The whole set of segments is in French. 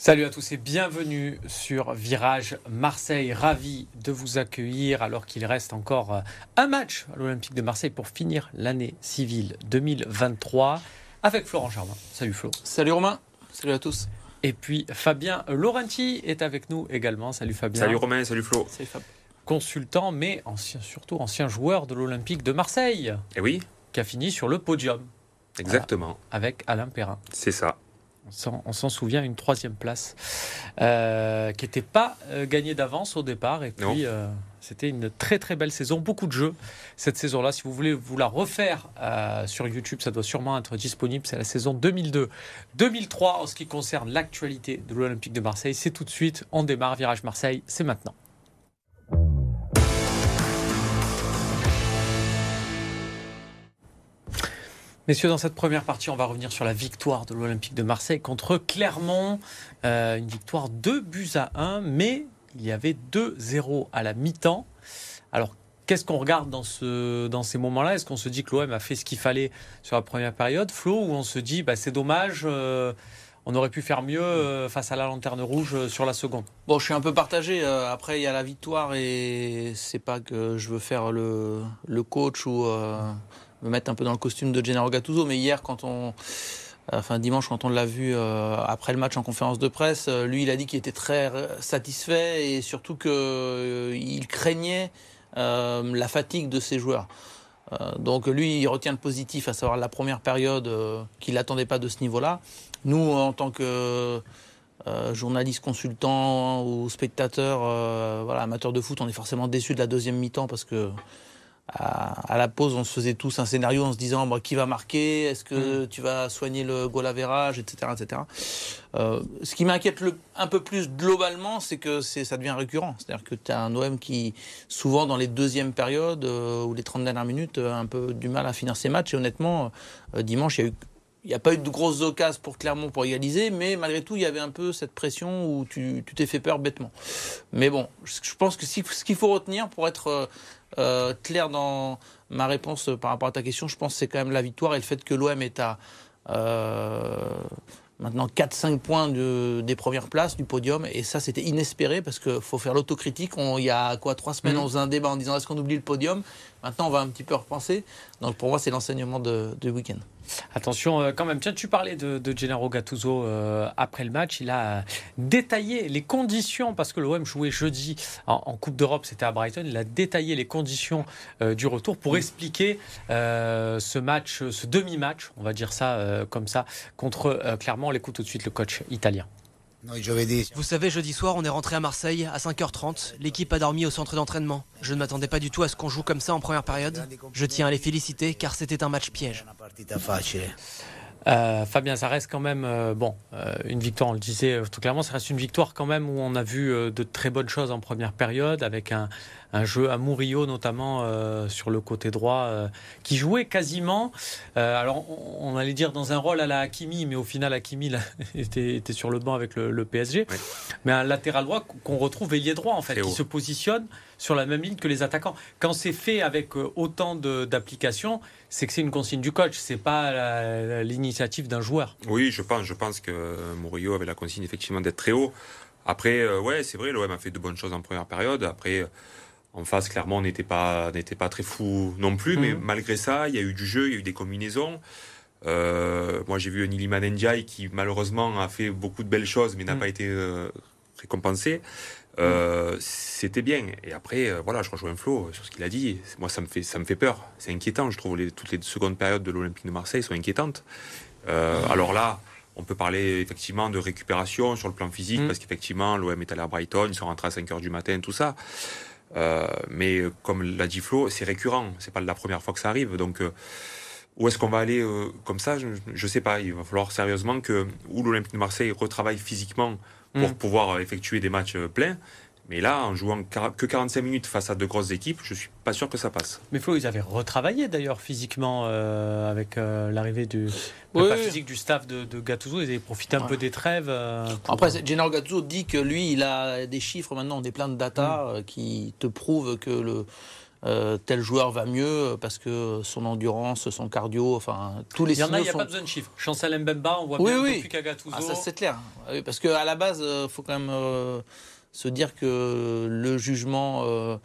Salut à tous et bienvenue sur Virage Marseille. Ravi de vous accueillir alors qu'il reste encore euh, un match à l'Olympique de Marseille pour finir l'année civile 2023 avec Florent Germain. Salut Flo. Salut Romain. Salut à tous. Et puis Fabien Laurenti est avec nous également. Salut Fabien. Salut Romain, salut Flo. Salut Fab. Consultant mais ancien, surtout ancien joueur de l'Olympique de Marseille. Et eh oui. Qui a fini sur le podium. Exactement. avec Alain Perrin. C'est ça on s'en souvient, une troisième place euh, qui n'était pas euh, gagnée d'avance au départ. Et puis, euh, c'était une très très belle saison, beaucoup de jeux cette saison-là. Si vous voulez vous la refaire sur YouTube, ça doit sûrement être disponible. C'est la saison 2002-2003 en ce qui concerne l'actualité de l'Olympique de Marseille. C'est tout de suite, on démarre, Virage Marseille, c'est maintenant. Messieurs, dans cette première partie, on va revenir sur la victoire de l'Olympique de Marseille contre Clermont. Euh, une victoire 2 buts à 1, mais il y avait 2-0 à la mi-temps. Alors, qu'est-ce qu'on regarde dans, ce, dans ces moments-là? Est-ce qu'on se dit que l'OM a fait ce qu'il fallait sur la première période, Flo, ou on se dit, bah, c'est dommage euh, on aurait pu faire mieux euh, face à la lanterne rouge sur la seconde? Bon, je suis un peu partagé. Après, il y a la victoire et c'est pas que je veux faire le coach ou me mettre un peu dans le costume de Gennaro Gattuso. Mais hier, quand on, enfin dimanche, quand on l'a vu euh, après le match en conférence de presse, euh, lui, il a dit qu'il était très satisfait et surtout qu'il euh, craignait la fatigue de ses joueurs. donc lui, il retient le positif, à savoir la première période qu'il n'attendait pas de ce niveau-là. Nous, en tant que journalistes, consultants ou spectateurs, voilà, amateurs de foot, on est forcément déçus de la deuxième mi-temps parce que à, la pause, on se faisait tous un scénario en se disant bah, qui va marquer, est-ce que mm. tu vas soigner le goal average, etc. etc. Euh, ce qui m'inquiète un peu plus globalement, c'est que ça devient récurrent. C'est-à-dire que tu as un OM qui, souvent dans les deuxièmes périodes euh, ou les 30 dernières minutes, a un peu du mal à finir ses matchs. Et honnêtement, euh, dimanche, il y a eu il n'y a pas eu de grosses occasions pour Clermont pour égaliser, mais malgré tout, il y avait un peu cette pression où tu t'es fait peur bêtement. Mais bon, je pense que ce qu'il faut retenir pour être euh, clair dans ma réponse par rapport à ta question, je pense que c'est quand même la victoire et le fait que l'OM est à euh, maintenant 4-5 points des premières places du podium. Et ça, c'était inespéré parce qu'il faut faire l'autocritique. Il y a quoi, trois semaines, mmh. on faisait un débat en disant est-ce qu'on oublie le podium? Maintenant, on va un petit peu repenser. Donc pour moi, c'est l'enseignement de, de week-end. Attention euh, quand même, tiens, tu parlais de, de Gennaro Gattuso euh, après le match. Il a détaillé les conditions, parce que l'OM jouait jeudi en, Coupe d'Europe, c'était à Brighton. Il a détaillé les conditions euh, du retour pour expliquer ce match, ce demi-match, on va dire ça comme ça, contre Clermont. On l'écoute tout de suite le coach italien. Vous savez, jeudi soir, on est rentré à Marseille à 5h30. L'équipe a dormi au centre d'entraînement. Je ne m'attendais pas du tout à ce qu'on joue comme ça en première période. Je tiens à les féliciter car c'était un match piège. Euh, Fabien, ça reste quand même euh, bon euh, une victoire. On le disait tout clairement, ça reste une victoire quand même où on a vu de très bonnes choses en première période avec un, un jeu à Murillo notamment sur le côté droit qui jouait quasiment. alors on, allait dire dans un rôle à la Hakimi, mais au final Hakimi était, était, sur le banc avec le, PSG. Mais un latéral droit qu'on retrouve ailier droit en fait, qui se positionne sur la même ligne que les attaquants. Quand c'est fait avec autant d'applications c'est que c'est une consigne du coach, c'est pas l'initiative d'un joueur. Oui, je pense, je pense que Murillo avait la consigne effectivement d'être très haut. Après, euh, ouais, c'est vrai, l'OM a fait de bonnes choses en première période. Après, en face, clairement, on n'était pas, n'était pas très fou non plus, mais mhm. malgré ça, il y a eu du jeu, il y a eu des combinaisons. Euh, moi, j'ai vu un Iliman Ndiaye qui, malheureusement, a fait beaucoup de belles choses, mais n'a mhm. pas été euh, récompensé. Euh, c'était bien. Et après, euh, voilà, je rejoins Flo sur ce qu'il a dit. Moi, ça me fait, ça me fait peur. C'est inquiétant. Je trouve les, toutes les secondes périodes de l'Olympique de Marseille sont inquiétantes. Euh, alors là, on peut parler effectivement de récupération sur le plan physique, mm. parce qu'effectivement, l'OM est allé à Brighton, ils sont rentrés à 5 h du matin, tout ça. mais comme l'a dit Flo, c'est récurrent. C'est pas la première fois que ça arrive. Donc, où est-ce qu'on va aller comme ça Je ne sais pas. Il va falloir sérieusement que l'Olympique de Marseille retravaille physiquement pour mm. pouvoir euh, effectuer des matchs euh, pleins. Mais là, en jouant que 45 minutes face à de grosses équipes, je suis pas sûr que ça passe. Mais Flo, ils avaient retravaillé d'ailleurs physiquement euh, avec l'arrivée du physique du staff de, Gattuso. Ils avaient profité un peu des trêves. Après, Gennaro Gattuso dit que lui, il a des chiffres maintenant, des plans de data mm. qui te prouvent que le tel joueur va mieux parce que son endurance, son cardio, enfin tous les. Il y en a, il n'y a pas besoin de chiffres. Chancel Mbemba, on voit bien oui. Kagatouzo. Ah, ça c'est clair. Parce qu'à la base, il faut quand même se dire que le jugement euh,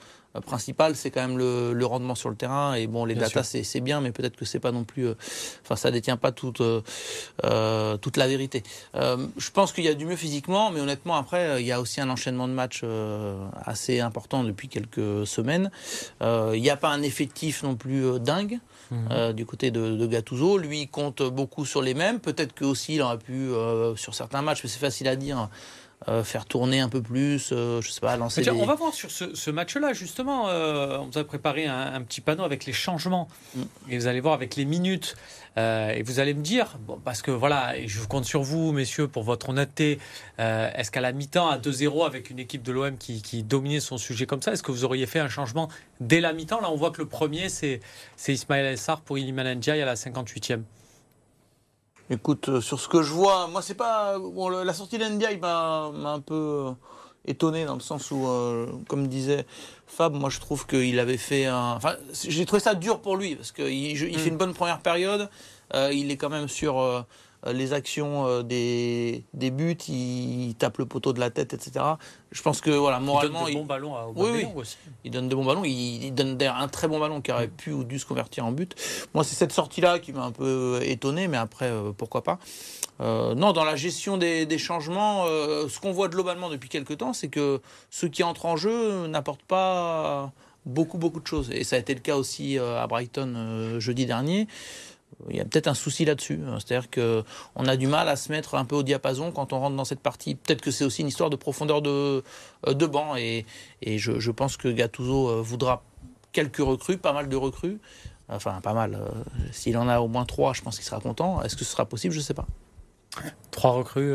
principal, c'est quand même le, rendement sur le terrain. Et bon, les datas, c'est bien, mais peut-être que c'est pas non plus. Euh, enfin, ça détient pas toute euh, toute la vérité. je pense qu'il y a du mieux physiquement, mais honnêtement, après, il y a aussi un enchaînement de matchs assez important depuis quelques semaines. Il n'y a pas un effectif non plus dingue. Mhm. du côté de, de, Gattuso. Lui il compte beaucoup sur les mêmes. Peut-être que aussi il aurait pu, sur certains matchs, mais c'est facile à dire, euh, faire tourner un peu plus, euh, je sais pas, lancer. On va voir sur ce, match-là, justement. Euh, on vous a préparé un, petit panneau avec les changements. Mm. Et vous allez voir avec les minutes. et vous allez me dire, bon, parce que voilà, et je compte sur vous, messieurs, pour votre honnêteté. est-ce qu'à la mi-temps, à 2-0, avec une équipe de l'OM qui, qui, dominait son sujet comme ça, est-ce que vous auriez fait un changement dès la mi-temps? Là, on voit que le premier, c'est Ismaël Essar pour Iliman Ndiaye à la 58e. Écoute, euh, sur ce que je vois, moi c'est pas bon, la sortie d'Ndiaye m'a un peu euh, étonné dans le sens où, euh, comme disait Fab, moi je trouve qu'il avait fait un. Enfin, j'ai trouvé ça dur pour lui parce qu'il il fait mm. une bonne première période. il est quand même sur euh, les actions euh, des, des buts, il, tape le poteau de la tête, etc. Je pense que voilà, moralement. Il donne de bons ballons à oui, aussi. Il donne de bons ballons. Il, donne un très bon ballon qui aurait pu ou dû se convertir en but. Moi, c'est cette sortie-là qui m'a un peu étonné, mais après, euh, pourquoi pas. non, dans la gestion des, des changements, ce qu'on voit globalement depuis quelques temps, c'est que ceux qui entrent en jeu n'apportent pas beaucoup, beaucoup de choses. Et ça a été le cas aussi à Brighton jeudi dernier il y a peut-être un souci là-dessus. C'est-à-dire qu'on a du mal à se mettre un peu au diapason quand on rentre dans cette partie. Peut-être que c'est aussi une histoire de profondeur de, euh, de banc. Et, et je, pense que Gattuso euh, voudra quelques recrues, pas mal de recrues. Enfin, pas mal. Euh, s'il en a au moins trois, je pense qu'il sera content. Est-ce que ce sera possible? Je ne sais pas. Trois recrues,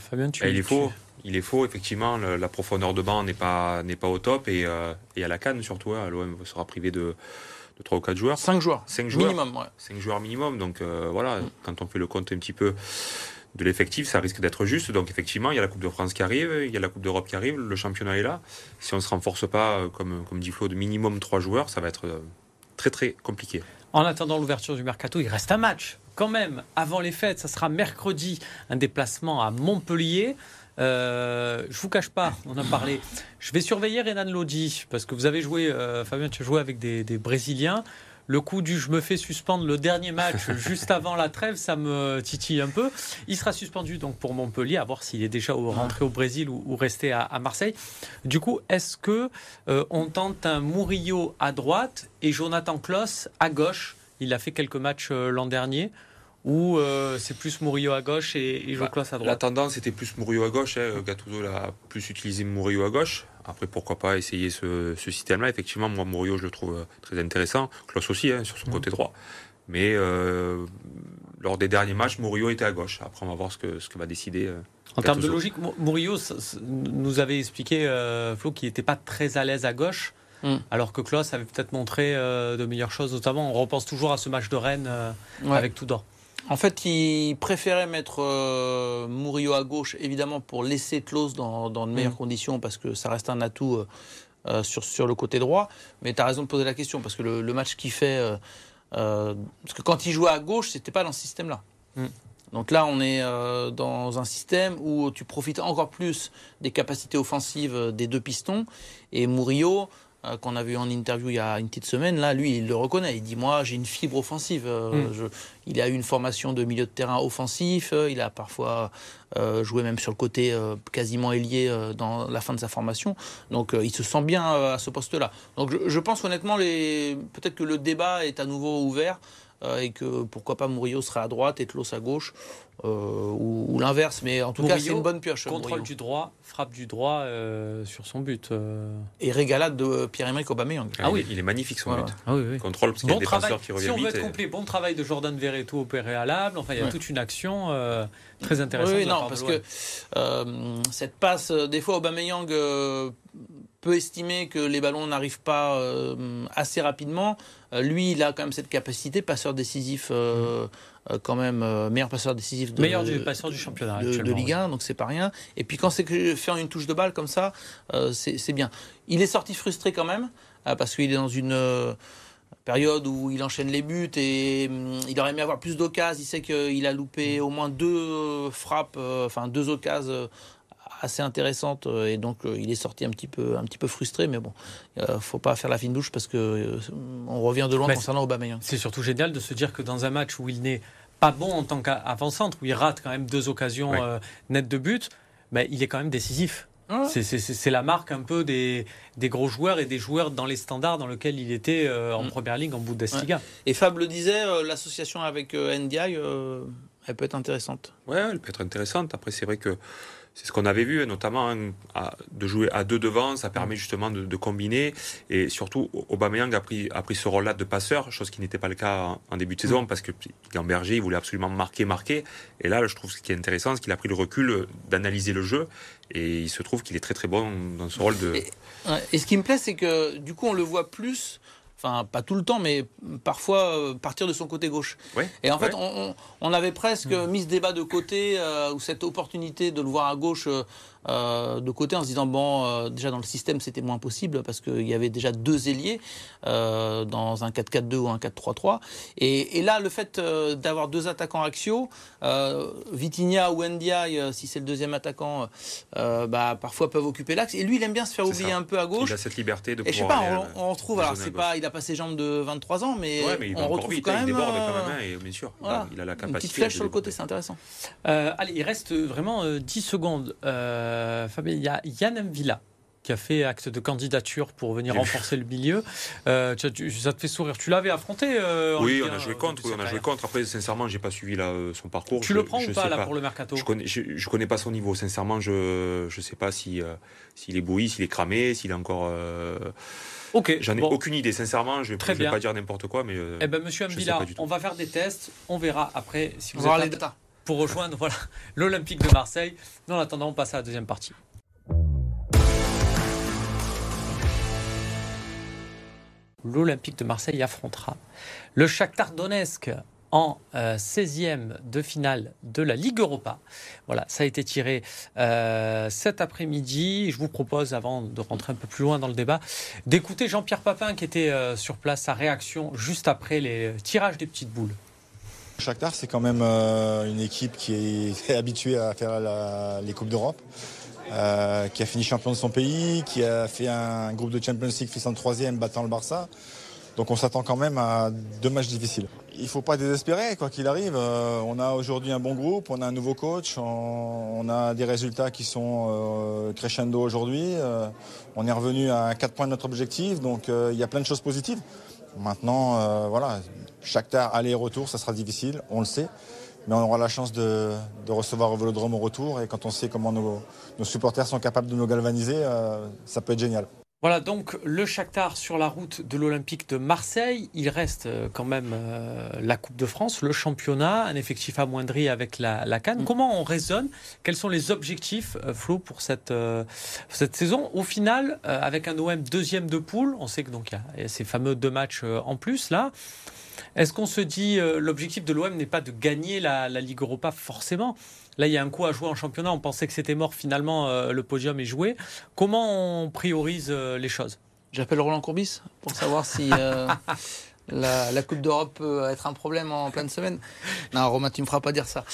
Fabien, tu Il est faux. Il est faux, effectivement. la profondeur de banc n'est pas, pas au top. Et, et à la canne, surtout, hein, l'OM sera privé de 3 ou 4 joueurs. 5 joueurs. 5 joueurs. Minimum, ouais. 5 joueurs minimum. Donc euh, voilà, mm. quand on fait le compte un petit peu de l'effectif, ça risque d'être juste. Donc effectivement, il y a la Coupe de France qui arrive, il y a la Coupe d'Europe qui arrive, le championnat est là. Si on ne se renforce pas, euh, comme, comme dit Flo, de minimum 3 joueurs, ça va être euh, très très compliqué. En attendant l'ouverture du mercato, il reste un match. Quand même, avant les fêtes, ça sera mercredi, un déplacement à Montpellier. Euh, je vous cache pas, on a parlé. Je vais surveiller Renan Lodi parce que vous avez joué, euh, Fabien, tu as joué avec des, Brésiliens. Le coup du je me fais suspendre le dernier match juste avant la trêve, ça me titille un peu. Il sera suspendu donc pour Montpellier, à voir s'il est déjà rentré au Brésil ou, resté à, Marseille. Du coup, est-ce que euh, on tente un Murillo à droite et Jonathan Kloss à gauche? Il a fait quelques matchs l'an dernier ou euh, c'est plus Murillo à gauche et, et bah, à droite La tendance était plus Murillo à gauche. Hein. Gattuso a plus utilisé Murillo à gauche. Après, pourquoi pas essayer ce, système-là Effectivement, moi, Murillo, je le trouve euh, très intéressant. Klaus aussi, hein, sur son mm. côté droit. Mais euh, lors des derniers matchs, Murillo était à gauche. Après, on va voir ce que, ce que va décider. en termes de logique, Murillo nous avait expliqué, Flo, qu'il n'était pas très à l'aise à gauche. Mm. Alors que Klaus avait peut-être montré de meilleures choses, notamment on repense toujours à ce match de Rennes avec Tudor. En fait, il préférait mettre euh, Murillo à gauche, évidemment, pour laisser Klaus dans, de meilleures mm. conditions, parce que ça reste un atout euh, euh, sur, sur le côté droit. Mais tu as raison de poser la question, parce que le, match qu'il fait. parce que quand il jouait à gauche, c'était pas dans ce système-là. Mm. Donc là, on est dans un système où tu profites encore plus des capacités offensives des deux pistons. Et Murillo, qu'on a vu en interview il y a une petite semaine, là, lui, il le reconnaît. Il dit Moi, j'ai une fibre offensive. Euh, mm. il a eu une formation de milieu de terrain offensif. Euh, il a parfois joué même sur le côté quasiment ailier dans la fin de sa formation. Donc, il se sent bien à ce poste-là. Donc, je, je pense honnêtement, peut-être que le débat est à nouveau ouvert. Euh, et que pourquoi pas Murillo serait à droite et Tlos à gauche euh, ou, l'inverse. Mais en tout cas, c'est une bonne pioche. Contrôle du droit, frappe du droit euh, sur son but. Et régalade de Pierre-Emerick Aubameyang. Ah, oui, il est magnifique son but. Ah oui, oui. Contrôle parce qu'il y a des travail, qui revient Si on veut être complet, bon travail de Jordan Verretou au préalable. Enfin, il y a toute une action très intéressante. Oui, non, parce que cette passe, des fois Aubameyang peut estimer que les ballons n'arrivent pas assez rapidement, lui, il a quand même cette capacité, passeur décisif. Mm. quand même meilleur passeur décisif de, meilleur du passeur du championnat de, Ligue 1 donc c'est pas rien et puis quand c'est que faire une touche de balle comme ça c'est bien il est sorti frustré quand même parce qu'il est dans une période où il enchaîne les buts et hum, il aurait aimé avoir plus d'occasions. Il sait qu'il a loupé au moins deux frappes, euh, enfin deux occasions euh, assez intéressantes euh, et donc il est sorti un petit peu, un petit peu frustré. Mais bon, ne faut pas faire la fine douche parce que on revient de loin concernant Aubameyang. C'est surtout génial de se dire que dans un match où il n'est pas bon en tant qu'avant-centre, où il rate quand même deux occasions nettes de but, mais il est quand même décisif. C'est la marque un peu des, gros joueurs et des joueurs dans les standards dans lesquels il était euh, en mm. première ligue en Bundesliga. Et Fab le disait, euh, l'association avec euh, NDI, elle peut être intéressante. Ouais, elle peut être intéressante. Après, c'est vrai que c'est ce qu'on avait vu, notamment hein, de jouer à deux devant, ça permet justement de, combiner. Et surtout, Aubameyang a pris, a pris ce rôle-là de passeur, chose qui n'était pas le cas en, début de saison, mm. parce qu'il est en berger, il voulait absolument marquer, marquer. Et là, je trouve ce qui est intéressant, c'est qu'il a pris le recul d'analyser le jeu. Et il se trouve qu'il est très très bon dans ce rôle de... et ce qui me plaît, c'est que du coup, on le voit plus enfin pas tout le temps, mais parfois euh, partir de son côté gauche. et en fait, on, avait presque hmm. mis ce débat de côté, euh, ou cette opportunité de le voir à gauche euh, de côté en se disant bon euh, déjà dans le système c'était moins possible parce qu'il y avait déjà deux ailiers euh, dans un 4-4-2 ou un 4-3-3 et, et, là le fait d'avoir deux attaquants axiaux Vitinha ou Ndiaye si c'est le deuxième attaquant bah, parfois peuvent occuper l'axe. Et lui il aime bien se faire oublier un peu à gauche. Il a cette liberté de et je sais pas on, retrouve alors c'est pas il a pas ses jambes de 23 ans mais, on retrouve quand même il déborde quand même et bien sûr il a la capacité une petite flèche sur le côté c'est intéressant. Allez il reste vraiment 10 secondes euh, Fabien, il y a Yann Villa qui a fait acte de candidature pour venir renforcer le milieu. Euh, ça te fait sourire. Tu l'avais affronté euh, Oui, on a joué contre. on a joué contre. Après, sincèrement, j'ai pas suivi son parcours. Tu le prends ou pas, là pour le mercato Je connais, je, connais pas son niveau. Sincèrement, je ne sais pas si s'il est bouilli, s'il est cramé, s'il est encore. Ok. J'en ai aucune idée, sincèrement. Je ne vais pas dire n'importe quoi, mais. eh ben, Monsieur Mbila, on va faire des tests. On verra après si vous on êtes pour rejoindre voilà, l'Olympique de Marseille. en attendant, on passe à la deuxième partie. L'Olympique de Marseille affrontera le Shakhtar Donetsk en 16e euh, de finale de la Ligue Europa. Voilà, ça a été tiré euh, cet après-midi. Je vous propose, avant de rentrer un peu plus loin dans le débat, d'écouter Jean-Pierre Papin qui était euh, sur place, sa réaction juste après les tirages des petites boules. C'est quand même euh, une équipe qui est habituée à faire les Coupes d'Europe, euh, qui a fini champion de son pays, qui a fait un groupe de Champions League finissant troisième, battant le Barça. Donc on s'attend quand même à deux matchs difficiles. Il ne faut pas désespérer, quoi qu'il arrive. Euh, on a aujourd'hui un bon groupe, on a un nouveau coach, on, a des résultats qui sont crescendo aujourd'hui. on est revenu à 4 points de notre objectif, donc il y a plein de choses positives. Maintenant, voilà, Shakhtar aller-retour, ça sera difficile, on le sait. Mais on aura la chance de, recevoir au Vélodrome au retour. Et quand on sait comment nos, supporters sont capables de nous galvaniser, euh, ça peut être génial. Voilà donc le Shakhtar sur la route de l'Olympique de Marseille. Il reste euh, quand même euh, la Coupe de France, le championnat, un effectif amoindri avec la, la Cannes. Mm. Comment on raisonne? Quels sont les objectifs, euh, Flo, pour cette, cette saison? Au final, avec un OM deuxième de poule, on sait que donc il y, a ces fameux deux matchs en plus là. Est-ce qu'on se dit l'objectif de l'OM n'est pas de gagner la, la Ligue Europa forcément? Là, il y a un coup à jouer en championnat. On pensait que c'était mort. Finalement, euh, le podium est joué. Comment on priorise euh, les choses? J'appelle Roland Courbis pour savoir si euh, la, Coupe d'Europe peut être un problème en pleine semaine. Non, Romain, tu ne me feras pas dire ça.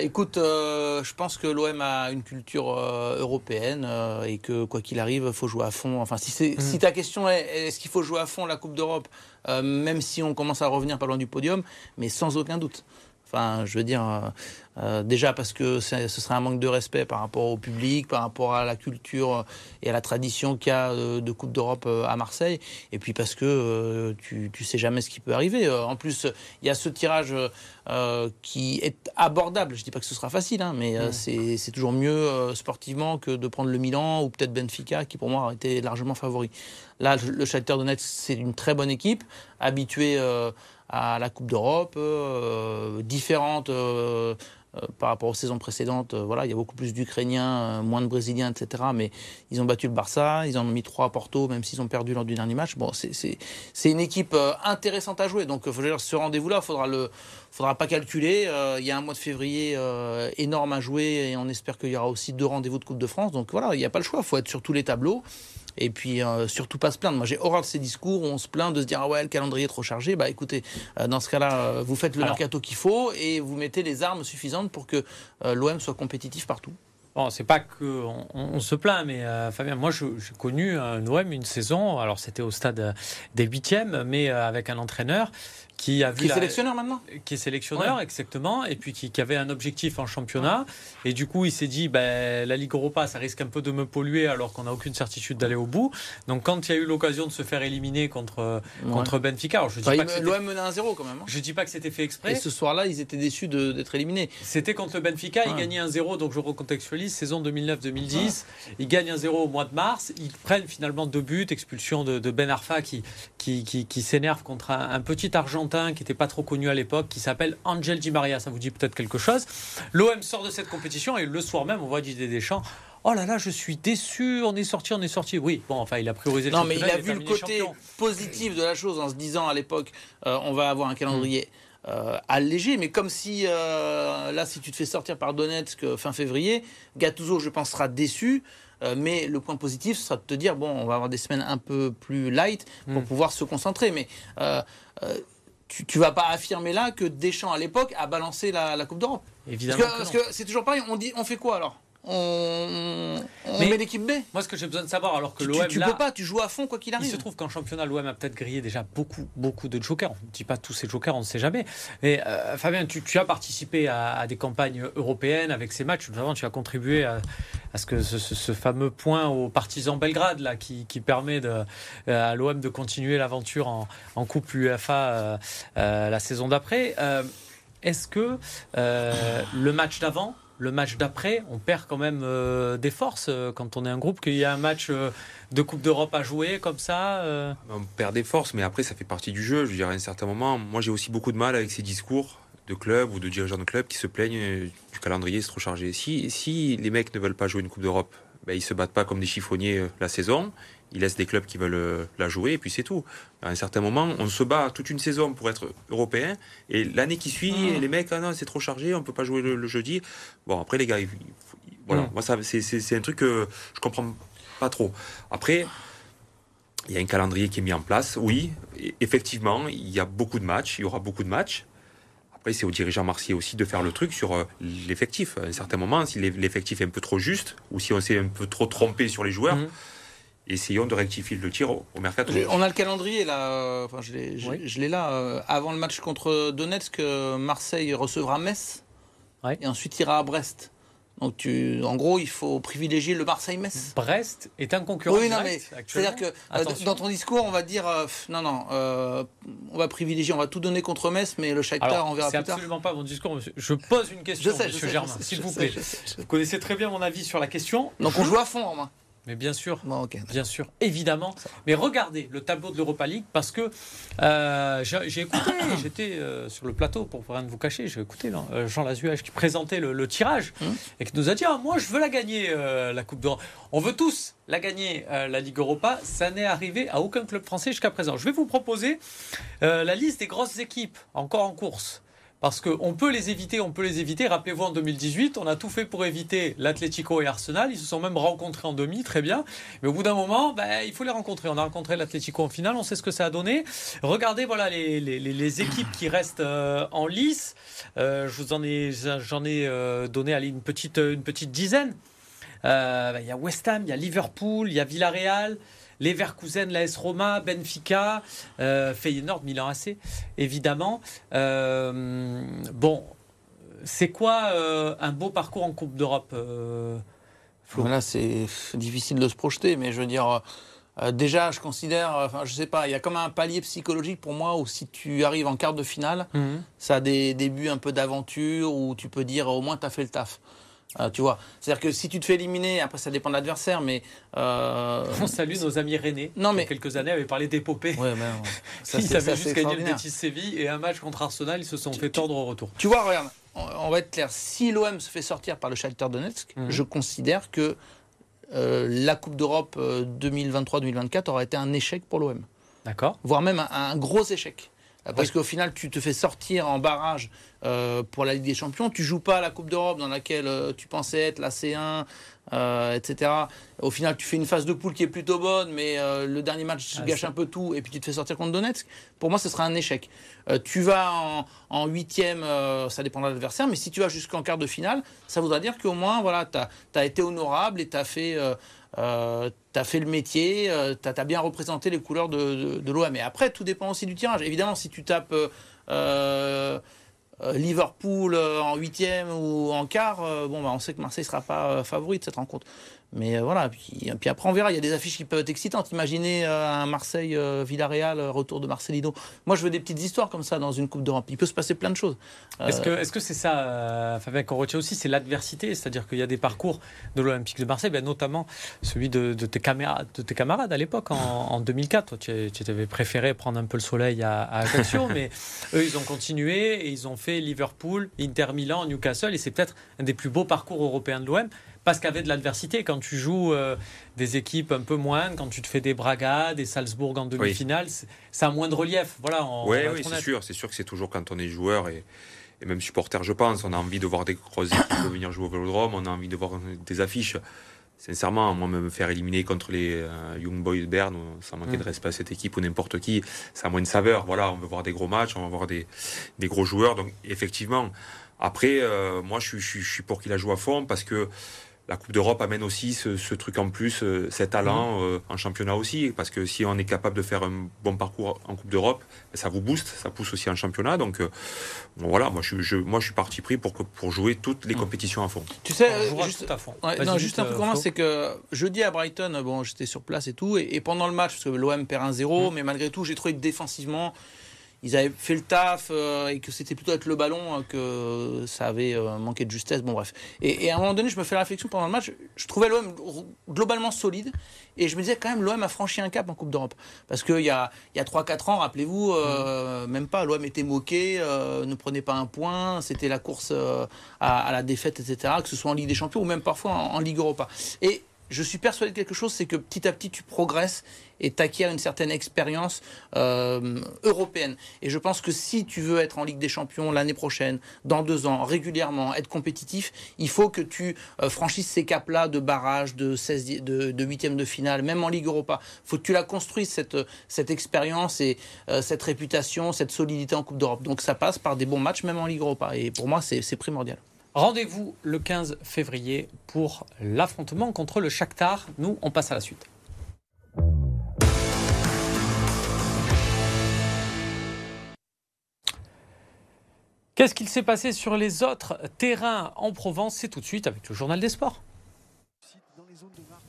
écoute, je pense que l'OM a une culture européenne et que quoi qu'il arrive, il faut jouer à fond. Enfin, si, mmh. si ta question est est-ce qu'il faut jouer à fond la Coupe d'Europe, même si on commence à revenir pas loin du podium, mais sans aucun doute. Enfin, je veux dire, euh, euh, déjà parce que ce serait un manque de respect par rapport au public, par rapport à la culture et à la tradition qu'il y a euh, de Coupe d'Europe à Marseille, et puis parce que tu, tu sais jamais ce qui peut arriver. En plus, il y a ce tirage qui est abordable. Je dis pas que ce sera facile, hein, mais mmh. c'est toujours mieux sportivement que de prendre le Milan ou peut-être Benfica, qui pour moi a été largement favori. Là, le Shakhtar Donetsk, c'est une très bonne équipe, habituée à la Coupe d'Europe, euh, différentes euh, par rapport aux saisons précédentes. voilà, il y a beaucoup plus d'Ukrainiens, moins de Brésiliens, etc. Mais ils ont battu le Barça, ils en ont mis trois à Porto, même s'ils ont perdu lors du dernier match. Bon, c'est une équipe intéressante à jouer. Donc, ce rendez-vous-là, faudra le faudra pas calculer. il y a un mois de février énorme à jouer et on espère qu'il y aura aussi deux rendez-vous de Coupe de France. Donc voilà, il n'y a pas le choix. Il faut être sur tous les tableaux. Et puis euh, surtout pas se plaindre. Moi j'ai horreur de ces discours où on se plaint de se dire ah ouais le calendrier est trop chargé. Bah écoutez, euh, dans ce cas-là, euh, vous faites le mercato qu'il faut et vous mettez les armes suffisantes pour que l'OM soit compétitif partout. Bon, c'est pas que on, se plaint, mais Fabien, moi j'ai connu un OM une saison. Alors c'était au stade des huitièmes, mais avec un entraîneur qui a vu est sélectionneur maintenant Qui est sélectionneur, exactement, et puis qui, avait un objectif en championnat. Et du coup, il s'est dit, ben, la Ligue Europa, ça risque un peu de me polluer alors qu'on n'a aucune certitude d'aller au bout. Donc, quand il y a eu l'occasion de se faire éliminer contre, contre Benfica, alors je dis pas l'OM menait 1-0 quand même. Hein. Je dis pas que c'était fait exprès. Et ce soir-là, ils étaient déçus d'être éliminés. C'était contre le Benfica, ils gagnaient 1-0, donc je recontextualise, saison 2009-2010. Ils gagnent 1-0 au mois de mars. Ils prennent finalement deux buts, expulsion de, Ben Arfa qui, qui, qui, s'énerve contre un petit argent qui n'était pas trop connu à l'époque, qui s'appelle Angel Di Maria. Ça vous dit peut-être quelque chose. L'OM sort de cette compétition et le soir même, on voit Didier Deschamps. Oh là là, je suis déçu, on est sorti, on est sorti. Oui, bon, enfin, il a priorisé le Non, mais il a vu le côté positif de la chose en se disant à l'époque, euh, on va avoir un calendrier. Euh, allégé, mais comme si euh, là, si tu te fais sortir par Donetsk fin février, Gattuso, je pense, sera déçu. mais le point positif, ce sera de te dire bon, on va avoir des semaines un peu plus light pour hmm. pouvoir se concentrer. Mais tu, vas pas affirmer là que Deschamps à l'époque a balancé la, Coupe d'Europe. Évidemment. Parce que c'est toujours pareil. On dit, on fait quoi alors? On, met l'équipe B. Moi, ce que j'ai besoin de savoir, alors que l'OM. Tu, ne peux pas, tu joues à fond quoi qu'il arrive. Il se trouve qu'en championnat, l'OM a peut-être grillé déjà beaucoup, beaucoup de jokers. On ne dit pas tous ces jokers, on ne sait jamais. Mais euh, Fabien, tu, as participé à, des campagnes européennes avec ces matchs. Notamment, tu as contribué à, ce que ce, fameux point aux partisans Belgrade, là, qui, permet de, euh, à l'OM de continuer l'aventure en, en, Coupe UEFA euh, la saison d'après. Est-ce que le match d'avant le match d'après, on perd quand même euh, des forces euh, quand on est un groupe, qu'il y a un match euh, de Coupe d'Europe à jouer comme ça. On perd des forces, mais après, ça fait partie du jeu. Je veux à un certain moment, moi j'ai aussi beaucoup de mal avec ces discours de clubs ou de dirigeants de clubs qui se plaignent du calendrier, c'est trop chargé. Si, si les mecs ne veulent pas jouer une Coupe d'Europe, ben, ils se battent pas comme des chiffonniers la saison il laisse des clubs qui veulent euh, la jouer et puis c'est tout. À un certain moment, on se bat toute une saison pour être européen et l'année qui suit, mmh. les mecs, ah non, c'est trop chargé, on peut pas jouer le, jeudi. Bon, après les gars, voilà, mmh. moi ça, c'est un truc que je comprends pas trop. Après, il y a un calendrier qui est mis en place. Oui, effectivement, il y a beaucoup de matchs, il y aura beaucoup de matchs. Après, c'est aux dirigeants marseillais aussi de faire le truc sur euh, l'effectif. À un certain moment, si l'effectif est un peu trop juste ou si on s'est un peu trop trompé sur les joueurs. Mmh essayons de rectifier le tir au, mercato. On a le calendrier là, enfin, je l'ai là. Euh, avant le match contre Donetsk, euh, Marseille recevra Metz et ensuite ira à Brest. Donc, tu, en gros, il faut privilégier le Marseille-Metz. Brest est un concurrent. Oui, non, mais c'est-à-dire que euh, dans ton discours, on va dire non, non, on va privilégier, on va tout donner contre Metz, mais le Shakhtar, on verra plus tard. C'est absolument pas mon discours, monsieur. Je pose une question, je sais, monsieur Germain, s'il vous plaît. Vous connaissez très bien mon avis sur la question. Donc, on joue à fond, en main. Mais bien sûr, bien sûr, évidemment. Mais regardez le tableau de l'Europa League parce que euh, j'ai écouté, j'étais euh, sur le plateau pour rien de vous cacher, j'ai écouté euh, Jean Lazuage qui présentait le, tirage hum. et qui nous a dit ah, moi je veux la gagner la Coupe d'Europe. On veut tous la gagner la Ligue Europa. Ça n'est arrivé à aucun club français jusqu'à présent. Je vais vous proposer la liste des grosses équipes encore en course. Parce qu'on peut les éviter, on peut les éviter. Rappelez-vous, en 2018, on a tout fait pour éviter l'Atlético et Arsenal. Ils se sont même rencontrés en demi, très bien. Mais au bout d'un moment, ben, il faut les rencontrer. On a rencontré l'Atlético en finale, on sait ce que ça a donné. Regardez voilà, les, équipes qui restent euh, en lice. Euh, je vous en ai, j'en ai euh, donné une, petite, une petite dizaine. Ben, il y a West Ham, il y a Liverpool, il y a Villarreal. Leverkusen, l'AS Roma, Benfica, euh, Feyenoord, Milan AC, évidemment. Euh, bon, c'est quoi euh, un beau parcours en Coupe d'Europe Là, c'est difficile de se projeter, mais je veux dire. déjà, je considère, enfin, je sais pas, il y a comme un palier psychologique pour moi où si tu arrives en quart de finale, mhm. ça a des débuts un peu d'aventure où tu peux dire au moins tu as fait le taf. Euh, tu vois, c'est-à-dire que si tu te fais éliminer, après ça dépend de l'adversaire, mais euh... on salue nos amis René. Non mais il y a quelques années avaient parlé d'épopée. Ouais, ça, ils avaient juste gagné le Betis Séville et un match contre Arsenal, ils se sont fait tordre au retour. Tu vois, regarde, on va être clair, si l'OM se fait sortir par le Shakhtar Donetsk, mhm. je considère que euh, la Coupe d'Europe 2023-2024 aura été un échec pour l'OM. D'accord. Voire même un gros échec. Euh, parce qu'au final, tu te fais sortir en barrage euh, pour la Ligue des Champions. Tu joues pas à la Coupe d'Europe dans laquelle euh, tu pensais être la C1, etc. Au final, tu fais une phase de poule qui est plutôt bonne, mais le dernier match ah, gâche un peu tout, et puis tu te fais sortir contre Donetsk. Pour moi, ce sera un échec. tu vas en huitième, ça dépendra de l'adversaire, mais si tu vas jusqu'en quart de finale, ça voudra dire qu'au moins, voilà, tu as, été honorable et tu as fait euh, tu as fait le métier, euh, tu as, bien représenté les couleurs de, de, l'OM. Et après, tout dépend aussi du tirage. Évidemment, si tu tapes euh, Liverpool en huitième ou en quart, bon, bah, on sait que Marseille ne sera pas favori de cette rencontre. Mais euh, voilà, puis, puis, après on verra, il y a des affiches qui peuvent être excitantes. Imaginez euh, un Marseille-Villarreal, euh, retour de Marcelino. Moi je veux des petites histoires comme ça dans une Coupe d'Europe. Il peut se passer plein de choses. Est-ce que c'est -ce c'est ça, Fabien, qu'on retient aussi C'est l'adversité, c'est-à-dire qu'il y a des parcours de l'Olympique de Marseille, notamment celui de, tes, camarades, de tes camarades à l'époque, en, 2004. tu, tu avais préféré prendre un peu le soleil à, à Ajaccio, mais eux ils ont continué et ils ont fait Liverpool, Inter Milan, Newcastle, et c'est peut-être un des plus beaux parcours européens de l'OM parce qu'avec de l'adversité. Quand tu joues euh, des équipes un peu moindres, quand tu te fais des Braga, des Salzbourg en demi-finale, ça a moins de relief. Voilà, oui, c'est sûr. C'est sûr que c'est toujours quand on est joueur et, même supporter, je pense, on a envie de voir des grosses équipes venir jouer au Vélodrome, on a envie de voir des affiches. Sincèrement, moi, me faire éliminer contre les euh, Young Boys Bern, sans manquer de mm. respect à cette équipe ou n'importe qui, ça a moins de saveur. Voilà, on veut voir des gros matchs, on va voir des, des gros joueurs. Donc, effectivement, après, euh, moi, je, je, je suis pour qu'il a joué à fond parce que la Coupe d'Europe amène aussi ce, truc en plus, euh, cet talent mm. euh, en championnat aussi, parce que si on est capable de faire un bon parcours en Coupe d'Europe, ben, ça vous booste, ça pousse aussi en championnat. Donc euh, voilà, moi je, je, moi je suis parti pris pour, pour jouer toutes les mm. compétitions à fond. Tu sais, juste, à fond. non, juste un peu comment, c'est que jeudi à Brighton, bon, j'étais sur place et tout, et, pendant le match, parce que l'OM perd 1-0, mm. mais malgré tout, j'ai trouvé que défensivement, ils avaient fait le taf euh, et que c'était plutôt avec le ballon hein, que ça avait euh, manqué de justesse. Bon, bref. Et, à un moment donné, je me fais la réflexion pendant le match. Je trouvais l'OM globalement solide et je me disais quand même, l'OM a franchi un cap en Coupe d'Europe. Parce qu'il y a, il y a 3-4 ans, rappelez-vous, euh, même pas, l'OM était moqué, ne prenait pas un point, c'était la course à, la défaite, etc., que ce soit en Ligue des Champions ou même parfois en, en Ligue Europa. Et je suis persuadé de quelque chose, c'est que petit à petit tu progresses et t'acquiers une certaine expérience euh, européenne. Et je pense que si tu veux être en Ligue des Champions l'année prochaine, dans deux ans, régulièrement, être compétitif, il faut que tu euh, franchisses ces caps-là de barrage, de 16, de, de huitième de finale, même en Ligue Europa. Il faut que tu la construises cette cette expérience et euh, cette réputation, cette solidité en Coupe d'Europe. Donc ça passe par des bons matchs, même en Ligue Europa. Et pour moi, c'est primordial. Rendez-vous le 15 février pour l'affrontement contre le Shakhtar. Nous, on passe à la suite. Qu'est-ce qu'il s'est passé sur les autres terrains en Provence? C'est tout de suite avec le journal des sports.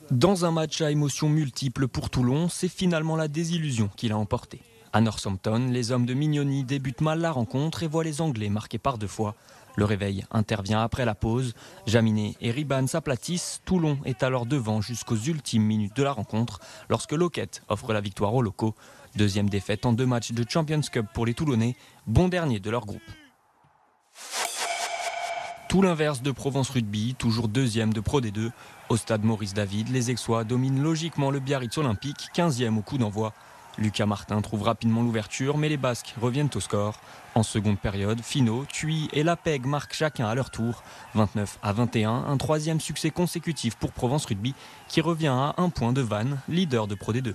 Dans un match à émotions multiples pour Toulon, c'est finalement la désillusion qui l'a emporté. À Northampton, les hommes de Mignoni débutent mal la rencontre et voient les Anglais marquer par deux fois. Le réveil intervient après la pause. Jaminet et Riban s'aplatissent. Toulon est alors devant jusqu'aux ultimes minutes de la rencontre lorsque Loquette offre la victoire aux locaux. Deuxième défaite en deux matchs de Champions Cup pour les Toulonnais, bon dernier de leur groupe. Tout l'inverse de Provence Rugby, toujours deuxième de Pro D2. Au stade Maurice David, les Aixois dominent logiquement le Biarritz Olympique, 15e au coup d'envoi. Lucas Martin trouve rapidement l'ouverture, mais les Basques reviennent au score. En seconde période, Fino, Thuy et Lapeg marquent chacun à leur tour. 29 à 21, un troisième succès consécutif pour Provence Rugby, qui revient à un point de Vannes, leader de Pro D2.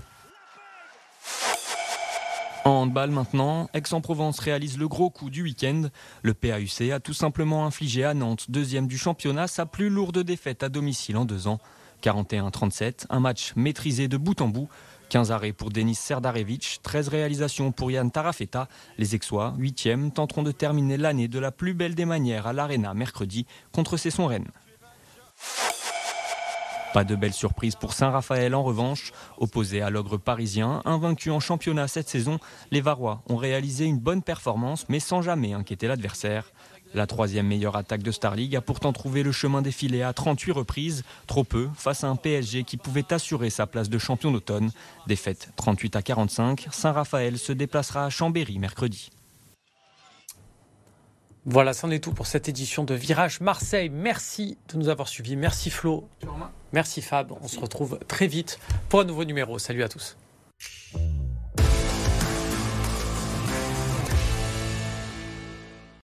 En handball maintenant, Aix-en-Provence réalise le gros coup du week-end. Le PAUC a tout simplement infligé à Nantes, deuxième du championnat, sa plus lourde défaite à domicile en deux ans. 41-37, un match maîtrisé de bout en bout. 15 arrêts pour Denis Serdarevic, 13 réalisations pour Yann Tarafeta. Les Aixois, 8e, tenteront de terminer l'année de la plus belle des manières à l'Arena mercredi contre Cesson Rennes. Pas de belle surprise pour Saint-Raphaël en revanche. Opposé à l'ogre parisien, invaincu en championnat cette saison, les Varois ont réalisé une bonne performance mais sans jamais inquiéter l'adversaire. La troisième meilleure attaque de Star League a pourtant trouvé le chemin défilé à 38 reprises, trop peu face à un PSG qui pouvait assurer sa place de champion d'automne. Défaite 38 à 45, Saint-Raphaël se déplacera à Chambéry mercredi. Voilà, c'en est tout pour cette édition de Virage Marseille. Merci de nous avoir suivis. Merci Flo. Merci Fab. On se retrouve très vite pour un nouveau numéro. Salut à tous.